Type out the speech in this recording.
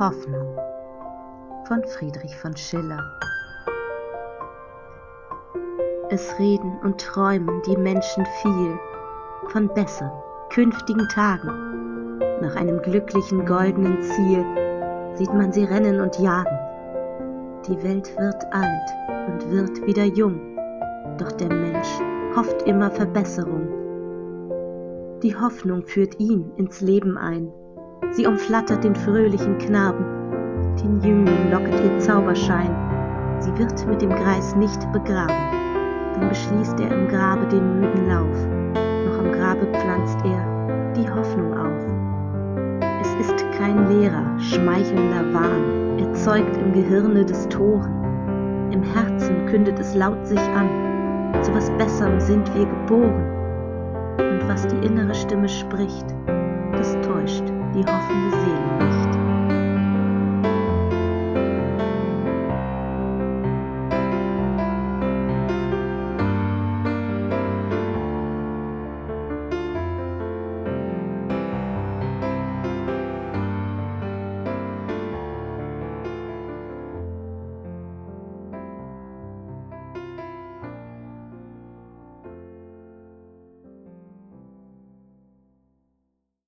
Hoffnung von Friedrich von Schiller Es reden und träumen die Menschen viel von bessern, künftigen Tagen. Nach einem glücklichen goldenen Ziel sieht man sie rennen und jagen. Die Welt wird alt und wird wieder jung, doch der Mensch hofft immer Verbesserung. Die Hoffnung führt ihn ins Leben ein, sie umflattert den fröhlichen Knaben, den Jüngling locket ihr Zauberschein, sie wird mit dem Greis nicht begraben, dann beschließt er im Grabe den müden Lauf, noch am Grabe pflanzt er die Hoffnung auf. Es ist kein leerer, schmeichelnder Wahn, er zeugt im Gehirne des Toren, im Herzen kündet es laut sich an, zu was Besserem sind wir geboren, und was die innere Stimme spricht, Coffee.